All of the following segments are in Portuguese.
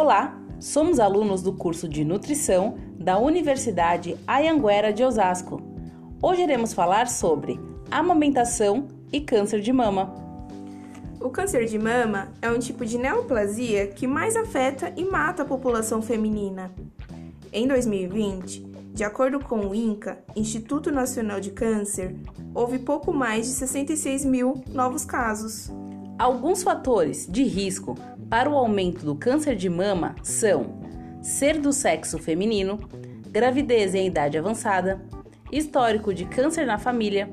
Olá, somos alunos do curso de Nutrição da Universidade Ayanguera de Osasco. Hoje iremos falar sobre amamentação e câncer de mama. O câncer de mama é um tipo de neoplasia que mais afeta e mata a população feminina. Em 2020, de acordo com o INCA, Instituto Nacional de Câncer, houve pouco mais de 66 mil novos casos. Alguns fatores de risco para o aumento do câncer de mama são ser do sexo feminino, gravidez em idade avançada, histórico de câncer na família,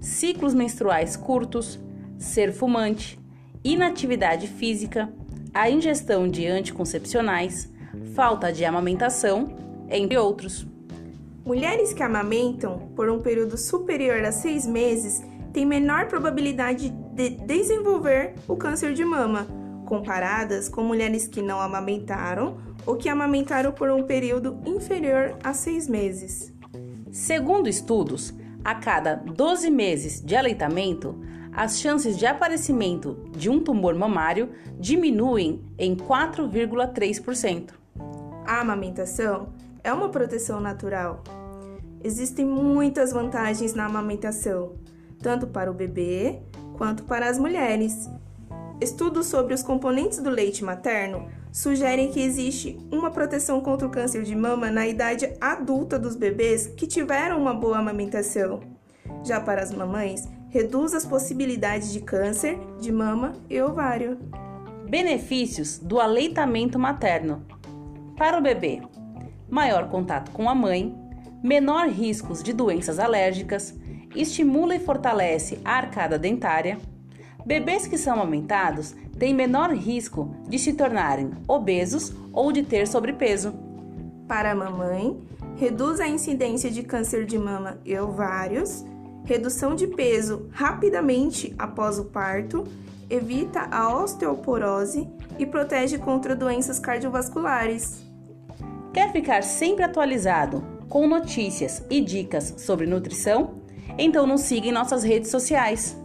ciclos menstruais curtos, ser fumante, inatividade física, a ingestão de anticoncepcionais, falta de amamentação, entre outros. Mulheres que amamentam por um período superior a seis meses têm menor probabilidade de desenvolver o câncer de mama, comparadas com mulheres que não amamentaram ou que amamentaram por um período inferior a seis meses. Segundo estudos, a cada 12 meses de aleitamento, as chances de aparecimento de um tumor mamário diminuem em 4,3%. A amamentação é uma proteção natural. Existem muitas vantagens na amamentação, tanto para o bebê quanto para as mulheres. Estudos sobre os componentes do leite materno sugerem que existe uma proteção contra o câncer de mama na idade adulta dos bebês que tiveram uma boa amamentação. Já para as mamães, reduz as possibilidades de câncer de mama e ovário. Benefícios do aleitamento materno. Para o bebê, maior contato com a mãe, menor riscos de doenças alérgicas, estimula e fortalece a arcada dentária. Bebês que são amamentados têm menor risco de se tornarem obesos ou de ter sobrepeso. Para a mamãe, reduz a incidência de câncer de mama e ovários, redução de peso rapidamente após o parto, evita a osteoporose e protege contra doenças cardiovasculares. Quer ficar sempre atualizado com notícias e dicas sobre nutrição? Então nos siga em nossas redes sociais.